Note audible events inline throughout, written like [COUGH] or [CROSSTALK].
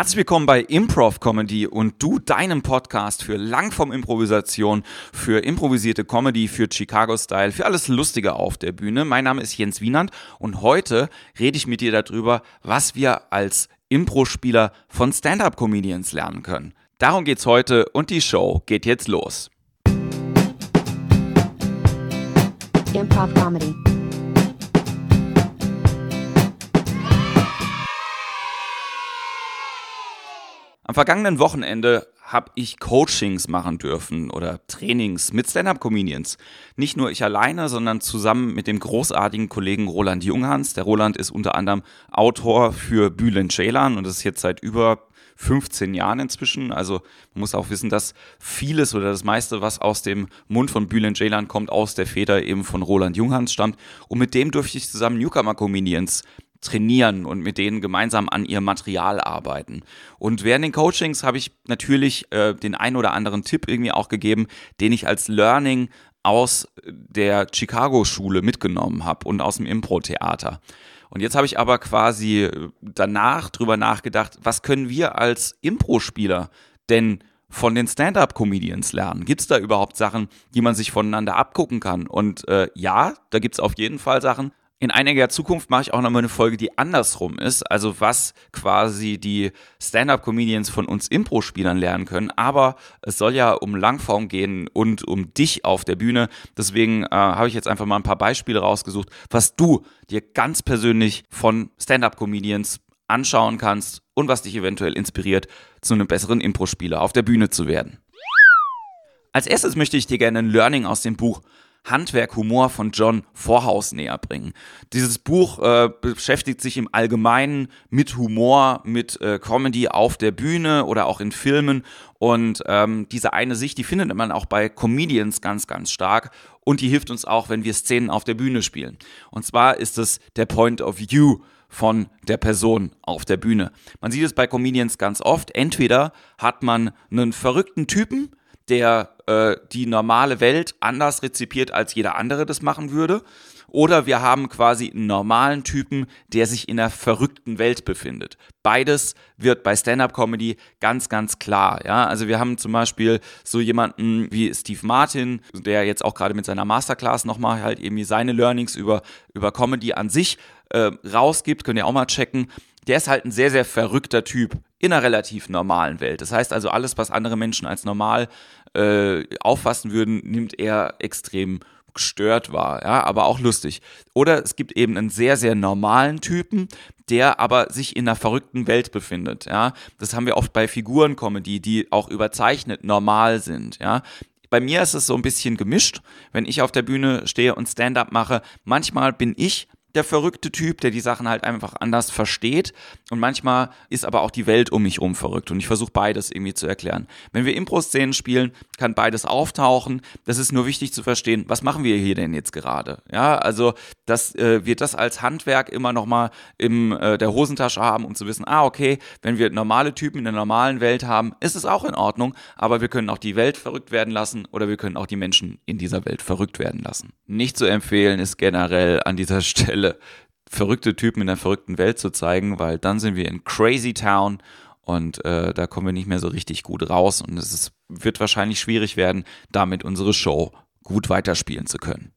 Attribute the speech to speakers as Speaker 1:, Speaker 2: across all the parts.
Speaker 1: Herzlich willkommen bei Improv Comedy und du deinem Podcast für Langform-Improvisation, für improvisierte Comedy, für Chicago-Style, für alles Lustige auf der Bühne. Mein Name ist Jens Wienand und heute rede ich mit dir darüber, was wir als Impro-Spieler von Stand-Up-Comedians lernen können. Darum geht's heute und die Show geht jetzt los. Improv Comedy. Am vergangenen Wochenende habe ich Coachings machen dürfen oder Trainings mit Stand-up-Comedians. Nicht nur ich alleine, sondern zusammen mit dem großartigen Kollegen Roland Junghans. Der Roland ist unter anderem Autor für Bülent Ceylan und das ist jetzt seit über 15 Jahren inzwischen. Also man muss auch wissen, dass vieles oder das meiste, was aus dem Mund von Bülent Ceylan kommt, aus der Feder eben von Roland Junghans stammt. Und mit dem durfte ich zusammen Newcomer Comedians trainieren und mit denen gemeinsam an ihrem Material arbeiten. Und während den Coachings habe ich natürlich äh, den einen oder anderen Tipp irgendwie auch gegeben, den ich als Learning aus der Chicago-Schule mitgenommen habe und aus dem Impro-Theater. Und jetzt habe ich aber quasi danach drüber nachgedacht, was können wir als Impro-Spieler denn von den Stand-up-Comedians lernen? Gibt es da überhaupt Sachen, die man sich voneinander abgucken kann? Und äh, ja, da gibt es auf jeden Fall Sachen, in einiger Zukunft mache ich auch nochmal eine Folge, die andersrum ist. Also was quasi die Stand-up-Comedians von uns Impro-Spielern lernen können. Aber es soll ja um Langform gehen und um dich auf der Bühne. Deswegen äh, habe ich jetzt einfach mal ein paar Beispiele rausgesucht, was du dir ganz persönlich von Stand-up-Comedians anschauen kannst und was dich eventuell inspiriert, zu einem besseren Impro-Spieler auf der Bühne zu werden. Als erstes möchte ich dir gerne ein Learning aus dem Buch Handwerk Humor von John Vorhaus näher bringen. Dieses Buch äh, beschäftigt sich im Allgemeinen mit Humor, mit äh, Comedy auf der Bühne oder auch in Filmen. Und ähm, diese eine Sicht, die findet man auch bei Comedians ganz, ganz stark. Und die hilft uns auch, wenn wir Szenen auf der Bühne spielen. Und zwar ist es der Point of View von der Person auf der Bühne. Man sieht es bei Comedians ganz oft. Entweder hat man einen verrückten Typen, der äh, die normale Welt anders rezipiert, als jeder andere das machen würde. Oder wir haben quasi einen normalen Typen, der sich in einer verrückten Welt befindet. Beides wird bei Stand-up-Comedy ganz, ganz klar. Ja, also wir haben zum Beispiel so jemanden wie Steve Martin, der jetzt auch gerade mit seiner Masterclass nochmal halt irgendwie seine Learnings über, über Comedy an sich äh, rausgibt. Könnt ihr auch mal checken. Der ist halt ein sehr, sehr verrückter Typ in einer relativ normalen Welt. Das heißt also, alles, was andere Menschen als normal äh, auffassen würden, nimmt er extrem gestört wahr, ja, aber auch lustig. Oder es gibt eben einen sehr, sehr normalen Typen, der aber sich in einer verrückten Welt befindet, ja. Das haben wir oft bei Figurencomedy, die auch überzeichnet normal sind, ja. Bei mir ist es so ein bisschen gemischt, wenn ich auf der Bühne stehe und Stand-up mache. Manchmal bin ich der verrückte Typ, der die Sachen halt einfach anders versteht. Und manchmal ist aber auch die Welt um mich herum verrückt. Und ich versuche beides irgendwie zu erklären. Wenn wir Impro-Szenen spielen, kann beides auftauchen. Das ist nur wichtig zu verstehen, was machen wir hier denn jetzt gerade? Ja, also, dass äh, wir das als Handwerk immer nochmal in äh, der Hosentasche haben, um zu wissen, ah, okay, wenn wir normale Typen in der normalen Welt haben, ist es auch in Ordnung. Aber wir können auch die Welt verrückt werden lassen oder wir können auch die Menschen in dieser Welt verrückt werden lassen. Nicht zu empfehlen ist generell an dieser [LAUGHS] Stelle Stelle verrückte Typen in der verrückten Welt zu zeigen, weil dann sind wir in Crazy Town und äh, da kommen wir nicht mehr so richtig gut raus und es ist, wird wahrscheinlich schwierig werden, damit unsere Show gut weiterspielen zu können.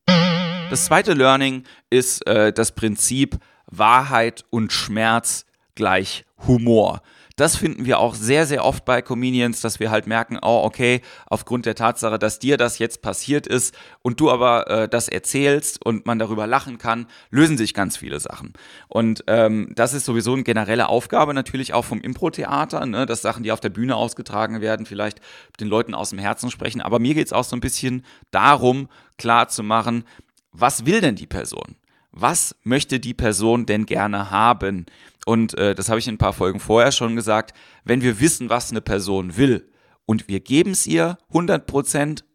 Speaker 1: Das zweite Learning ist äh, das Prinzip Wahrheit und Schmerz gleich Humor. Das finden wir auch sehr, sehr oft bei Comedians, dass wir halt merken, oh, okay, aufgrund der Tatsache, dass dir das jetzt passiert ist und du aber äh, das erzählst und man darüber lachen kann, lösen sich ganz viele Sachen. Und ähm, das ist sowieso eine generelle Aufgabe natürlich auch vom Impro-Theater, ne, dass Sachen, die auf der Bühne ausgetragen werden, vielleicht den Leuten aus dem Herzen sprechen. Aber mir geht es auch so ein bisschen darum, klar zu machen, was will denn die Person? Was möchte die Person denn gerne haben? Und äh, das habe ich in ein paar Folgen vorher schon gesagt, wenn wir wissen, was eine Person will und wir geben es ihr 100 Prozent,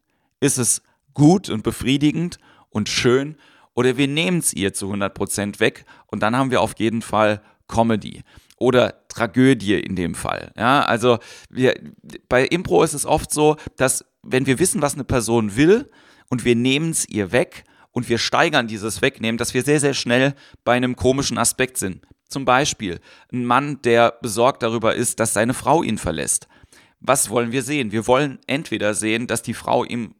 Speaker 1: ist es gut und befriedigend und schön oder wir nehmen es ihr zu 100 Prozent weg und dann haben wir auf jeden Fall Comedy oder Tragödie in dem Fall. Ja, also wir, bei Impro ist es oft so, dass wenn wir wissen, was eine Person will und wir nehmen es ihr weg und wir steigern dieses Wegnehmen, dass wir sehr, sehr schnell bei einem komischen Aspekt sind Zum Beispiel ein Mann, der besorgt darüber ist, dass seine Frau ihn verlässt. Was wollen wir sehen? Wir wollen entweder sehen, dass die Frau ihm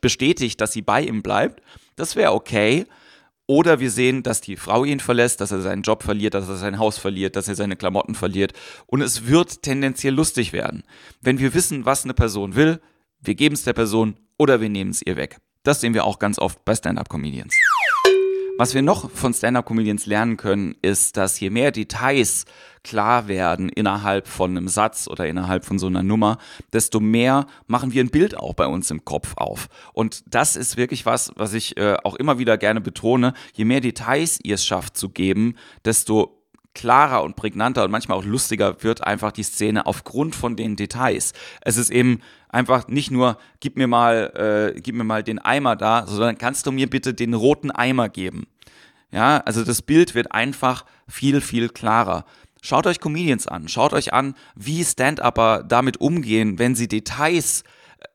Speaker 1: bestätigt, dass sie bei ihm bleibt. Das wäre okay. Oder wir sehen, dass die Frau ihn verlässt, dass er seinen Job verliert, dass er sein Haus verliert, dass er seine Klamotten verliert. Und es wird tendenziell lustig werden. Wenn wir wissen, was eine Person will, wir geben es der Person oder wir nehmen es ihr weg. Das sehen wir auch ganz oft bei Stand-up-Comedians. Was wir noch von Stand-up-Comedians lernen können, ist, dass je mehr Details klar werden innerhalb von einem Satz oder innerhalb von so einer Nummer, desto mehr machen wir ein Bild auch bei uns im Kopf auf. Und das ist wirklich was, was ich äh, auch immer wieder gerne betone. Je mehr Details ihr es schafft zu geben, desto klarer und prägnanter und manchmal auch lustiger wird einfach die Szene aufgrund von den Details. Es ist eben einfach nicht nur, gib mir mal, äh, gib mir mal den Eimer da, sondern kannst du mir bitte den roten Eimer geben. Ja, also das Bild wird einfach viel, viel klarer. Schaut euch Comedians an, schaut euch an, wie Stand-Upper damit umgehen, wenn sie Details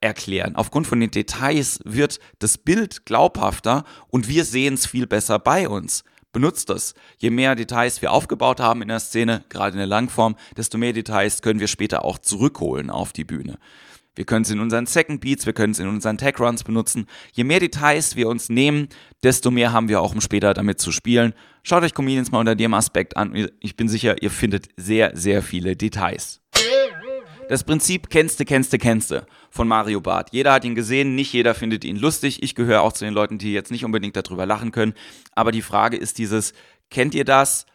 Speaker 1: erklären. Aufgrund von den Details wird das Bild glaubhafter und wir sehen es viel besser bei uns. Benutzt das. Je mehr Details wir aufgebaut haben in der Szene, gerade in der Langform, desto mehr Details können wir später auch zurückholen auf die Bühne. Wir können es in unseren Second Beats, wir können es in unseren Tech Runs benutzen. Je mehr Details wir uns nehmen, desto mehr haben wir auch, um später damit zu spielen. Schaut euch Comedians mal unter dem Aspekt an. Ich bin sicher, ihr findet sehr, sehr viele Details. Das Prinzip kennste, kennste, kennste von Mario Barth. Jeder hat ihn gesehen, nicht jeder findet ihn lustig. Ich gehöre auch zu den Leuten, die jetzt nicht unbedingt darüber lachen können. Aber die Frage ist dieses, kennt ihr das?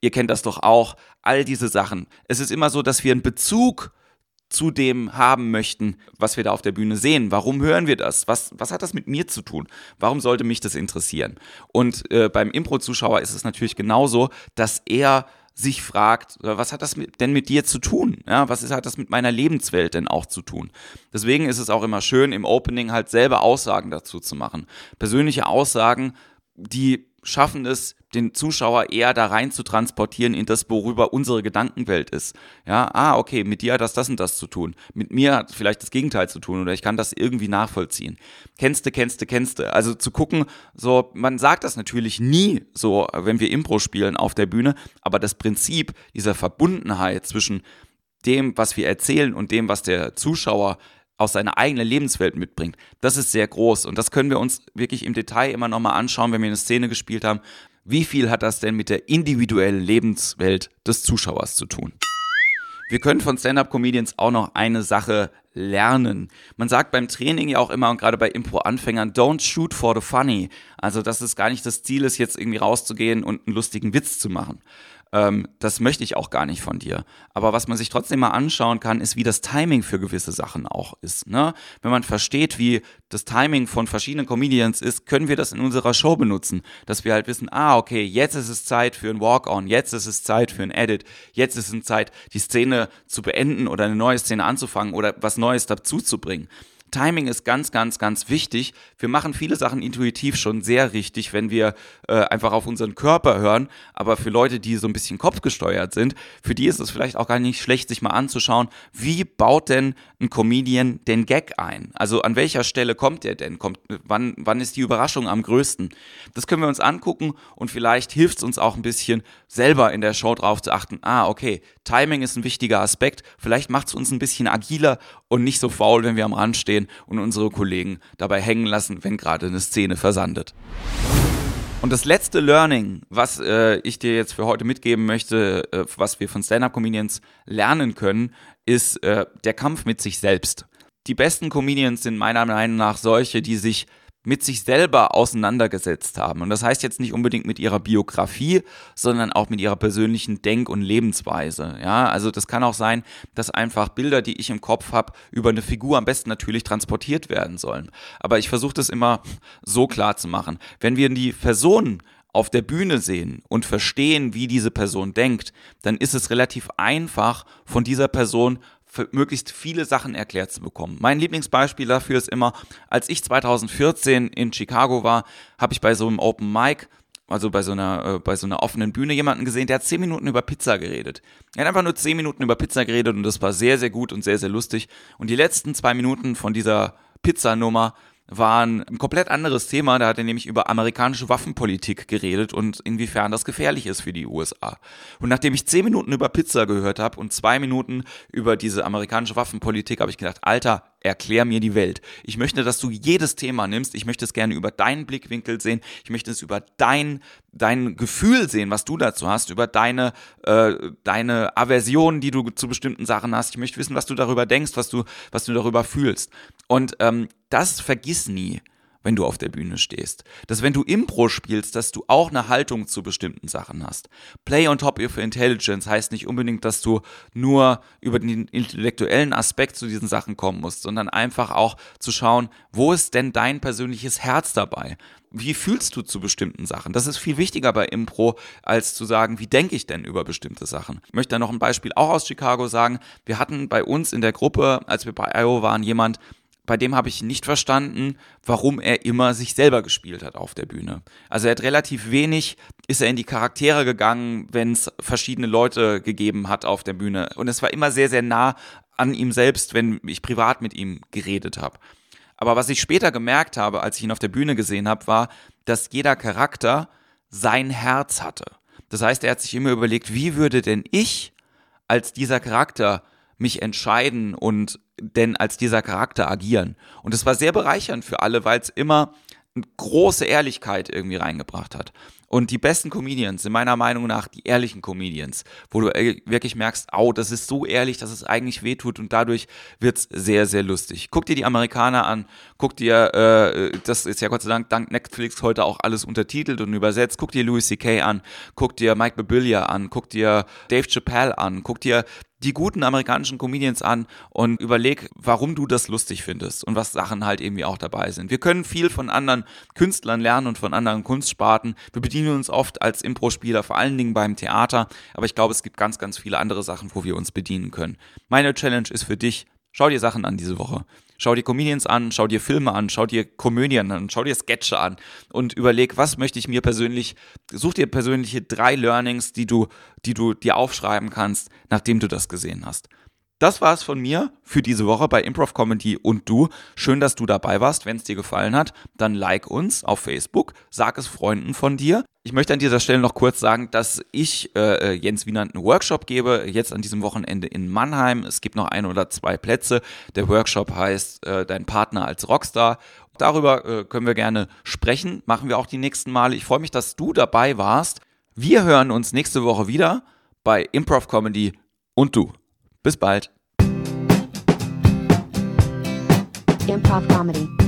Speaker 1: Ihr kennt das doch auch. All diese Sachen. Es ist immer so, dass wir einen Bezug zu dem haben möchten, was wir da auf der Bühne sehen. Warum hören wir das? Was, was hat das mit mir zu tun? Warum sollte mich das interessieren? Und äh, beim Impro-Zuschauer ist es natürlich genauso, dass er sich fragt, äh, was hat das denn mit dir zu tun? Ja, was ist, hat das mit meiner Lebenswelt denn auch zu tun? Deswegen ist es auch immer schön, im Opening halt selber Aussagen dazu zu machen. Persönliche Aussagen, die schaffen es, den Zuschauer eher da rein zu transportieren in das, worüber unsere Gedankenwelt ist. Ja, ah, okay, mit dir hat das das und das zu tun. Mit mir hat vielleicht das Gegenteil zu tun oder ich kann das irgendwie nachvollziehen. Kennste, kennste, kennste. Also zu gucken, so, man sagt das natürlich nie so, wenn wir Impro spielen auf der Bühne, aber das Prinzip dieser Verbundenheit zwischen dem, was wir erzählen und dem, was der Zuschauer aus seiner eigenen Lebenswelt mitbringt, das ist sehr groß. Und das können wir uns wirklich im Detail immer nochmal anschauen, wenn wir eine Szene gespielt haben. Wie viel hat das denn mit der individuellen Lebenswelt des Zuschauers zu tun? Wir können von Stand-up-Comedians auch noch eine Sache lernen. Man sagt beim Training ja auch immer und gerade bei Impro-Anfängern, don't shoot for the funny. Also, dass es gar nicht das Ziel ist, jetzt irgendwie rauszugehen und einen lustigen Witz zu machen, ähm, das möchte ich auch gar nicht von dir. Aber was man sich trotzdem mal anschauen kann, ist, wie das Timing für gewisse Sachen auch ist. Ne? Wenn man versteht, wie das Timing von verschiedenen Comedians ist, können wir das in unserer Show benutzen. Dass wir halt wissen, ah, okay, jetzt ist es Zeit für ein Walk-on, jetzt ist es Zeit für ein Edit, jetzt ist es Zeit, die Szene zu beenden oder eine neue Szene anzufangen oder was Neues dazu zu bringen. Timing ist ganz, ganz, ganz wichtig. Wir machen viele Sachen intuitiv schon sehr richtig, wenn wir äh, einfach auf unseren Körper hören. Aber für Leute, die so ein bisschen kopfgesteuert sind, für die ist es vielleicht auch gar nicht schlecht, sich mal anzuschauen, wie baut denn ein Comedian den Gag ein? Also an welcher Stelle kommt der denn? Kommt, wann, wann ist die Überraschung am größten? Das können wir uns angucken und vielleicht hilft es uns auch ein bisschen, selber in der Show drauf zu achten. Ah, okay, Timing ist ein wichtiger Aspekt. Vielleicht macht es uns ein bisschen agiler und nicht so faul, wenn wir am Rand stehen und unsere Kollegen dabei hängen lassen, wenn gerade eine Szene versandet. Und das letzte Learning, was äh, ich dir jetzt für heute mitgeben möchte, äh, was wir von Stand-up-Comedians lernen können, ist äh, der Kampf mit sich selbst. Die besten Comedians sind meiner Meinung nach solche, die sich mit sich selber auseinandergesetzt haben. Und das heißt jetzt nicht unbedingt mit ihrer Biografie, sondern auch mit ihrer persönlichen Denk- und Lebensweise. Ja, also das kann auch sein, dass einfach Bilder, die ich im Kopf habe, über eine Figur am besten natürlich transportiert werden sollen. Aber ich versuche das immer so klar zu machen. Wenn wir die Person auf der Bühne sehen und verstehen, wie diese Person denkt, dann ist es relativ einfach, von dieser Person möglichst viele Sachen erklärt zu bekommen. Mein Lieblingsbeispiel dafür ist immer, als ich 2014 in Chicago war, habe ich bei so einem Open Mic also bei so einer äh, bei so einer offenen Bühne jemanden gesehen, der hat zehn Minuten über Pizza geredet. Er hat einfach nur zehn Minuten über Pizza geredet und das war sehr sehr gut und sehr sehr lustig. Und die letzten zwei Minuten von dieser Pizzanummer war ein komplett anderes Thema. Da hat er nämlich über amerikanische Waffenpolitik geredet und inwiefern das gefährlich ist für die USA. Und nachdem ich zehn Minuten über Pizza gehört habe und zwei Minuten über diese amerikanische Waffenpolitik, habe ich gedacht, Alter, erklär mir die Welt. Ich möchte, dass du jedes Thema nimmst. Ich möchte es gerne über deinen Blickwinkel sehen. Ich möchte es über dein, dein Gefühl sehen, was du dazu hast, über deine, äh, deine Aversion, die du zu bestimmten Sachen hast. Ich möchte wissen, was du darüber denkst, was du, was du darüber fühlst. Und ähm, das vergiss nie wenn du auf der Bühne stehst. Dass wenn du Impro spielst, dass du auch eine Haltung zu bestimmten Sachen hast. Play on top of intelligence heißt nicht unbedingt, dass du nur über den intellektuellen Aspekt zu diesen Sachen kommen musst, sondern einfach auch zu schauen, wo ist denn dein persönliches Herz dabei? Wie fühlst du zu bestimmten Sachen? Das ist viel wichtiger bei Impro, als zu sagen, wie denke ich denn über bestimmte Sachen. Ich möchte da noch ein Beispiel auch aus Chicago sagen. Wir hatten bei uns in der Gruppe, als wir bei IO waren, jemand, bei dem habe ich nicht verstanden, warum er immer sich selber gespielt hat auf der Bühne. Also er hat relativ wenig, ist er in die Charaktere gegangen, wenn es verschiedene Leute gegeben hat auf der Bühne. Und es war immer sehr, sehr nah an ihm selbst, wenn ich privat mit ihm geredet habe. Aber was ich später gemerkt habe, als ich ihn auf der Bühne gesehen habe, war, dass jeder Charakter sein Herz hatte. Das heißt, er hat sich immer überlegt, wie würde denn ich als dieser Charakter mich entscheiden und denn als dieser Charakter agieren. Und es war sehr bereichernd für alle, weil es immer eine große Ehrlichkeit irgendwie reingebracht hat. Und die besten Comedians sind meiner Meinung nach die ehrlichen Comedians, wo du äh, wirklich merkst, au, das ist so ehrlich, dass es eigentlich wehtut und dadurch wird's sehr, sehr lustig. Guck dir die Amerikaner an, guck dir, äh, das ist ja Gott sei Dank dank Netflix heute auch alles untertitelt und übersetzt, guck dir Louis C.K. an, guck dir Mike Birbiglia an, guck dir Dave Chappelle an, guck dir die guten amerikanischen Comedians an und überleg, warum du das lustig findest und was Sachen halt irgendwie auch dabei sind. Wir können viel von anderen Künstlern lernen und von anderen Kunstsparten. Wir bedienen uns oft als Impro-Spieler, vor allen Dingen beim Theater, aber ich glaube, es gibt ganz, ganz viele andere Sachen, wo wir uns bedienen können. Meine Challenge ist für dich, schau dir Sachen an diese Woche. Schau dir Comedians an, schau dir Filme an, schau dir Komödien an, schau dir Sketche an und überleg, was möchte ich mir persönlich, such dir persönliche drei Learnings, die du, die du dir aufschreiben kannst, nachdem du das gesehen hast. Das war's von mir für diese Woche bei Improv Comedy und du. Schön, dass du dabei warst. Wenn es dir gefallen hat, dann like uns auf Facebook, sag es Freunden von dir. Ich möchte an dieser Stelle noch kurz sagen, dass ich äh, äh Jens Wiener einen Workshop gebe, jetzt an diesem Wochenende in Mannheim. Es gibt noch ein oder zwei Plätze. Der Workshop heißt äh, Dein Partner als Rockstar. Darüber äh, können wir gerne sprechen, machen wir auch die nächsten Male. Ich freue mich, dass du dabei warst. Wir hören uns nächste Woche wieder bei Improv Comedy und du. Bis bald. Improv Comedy.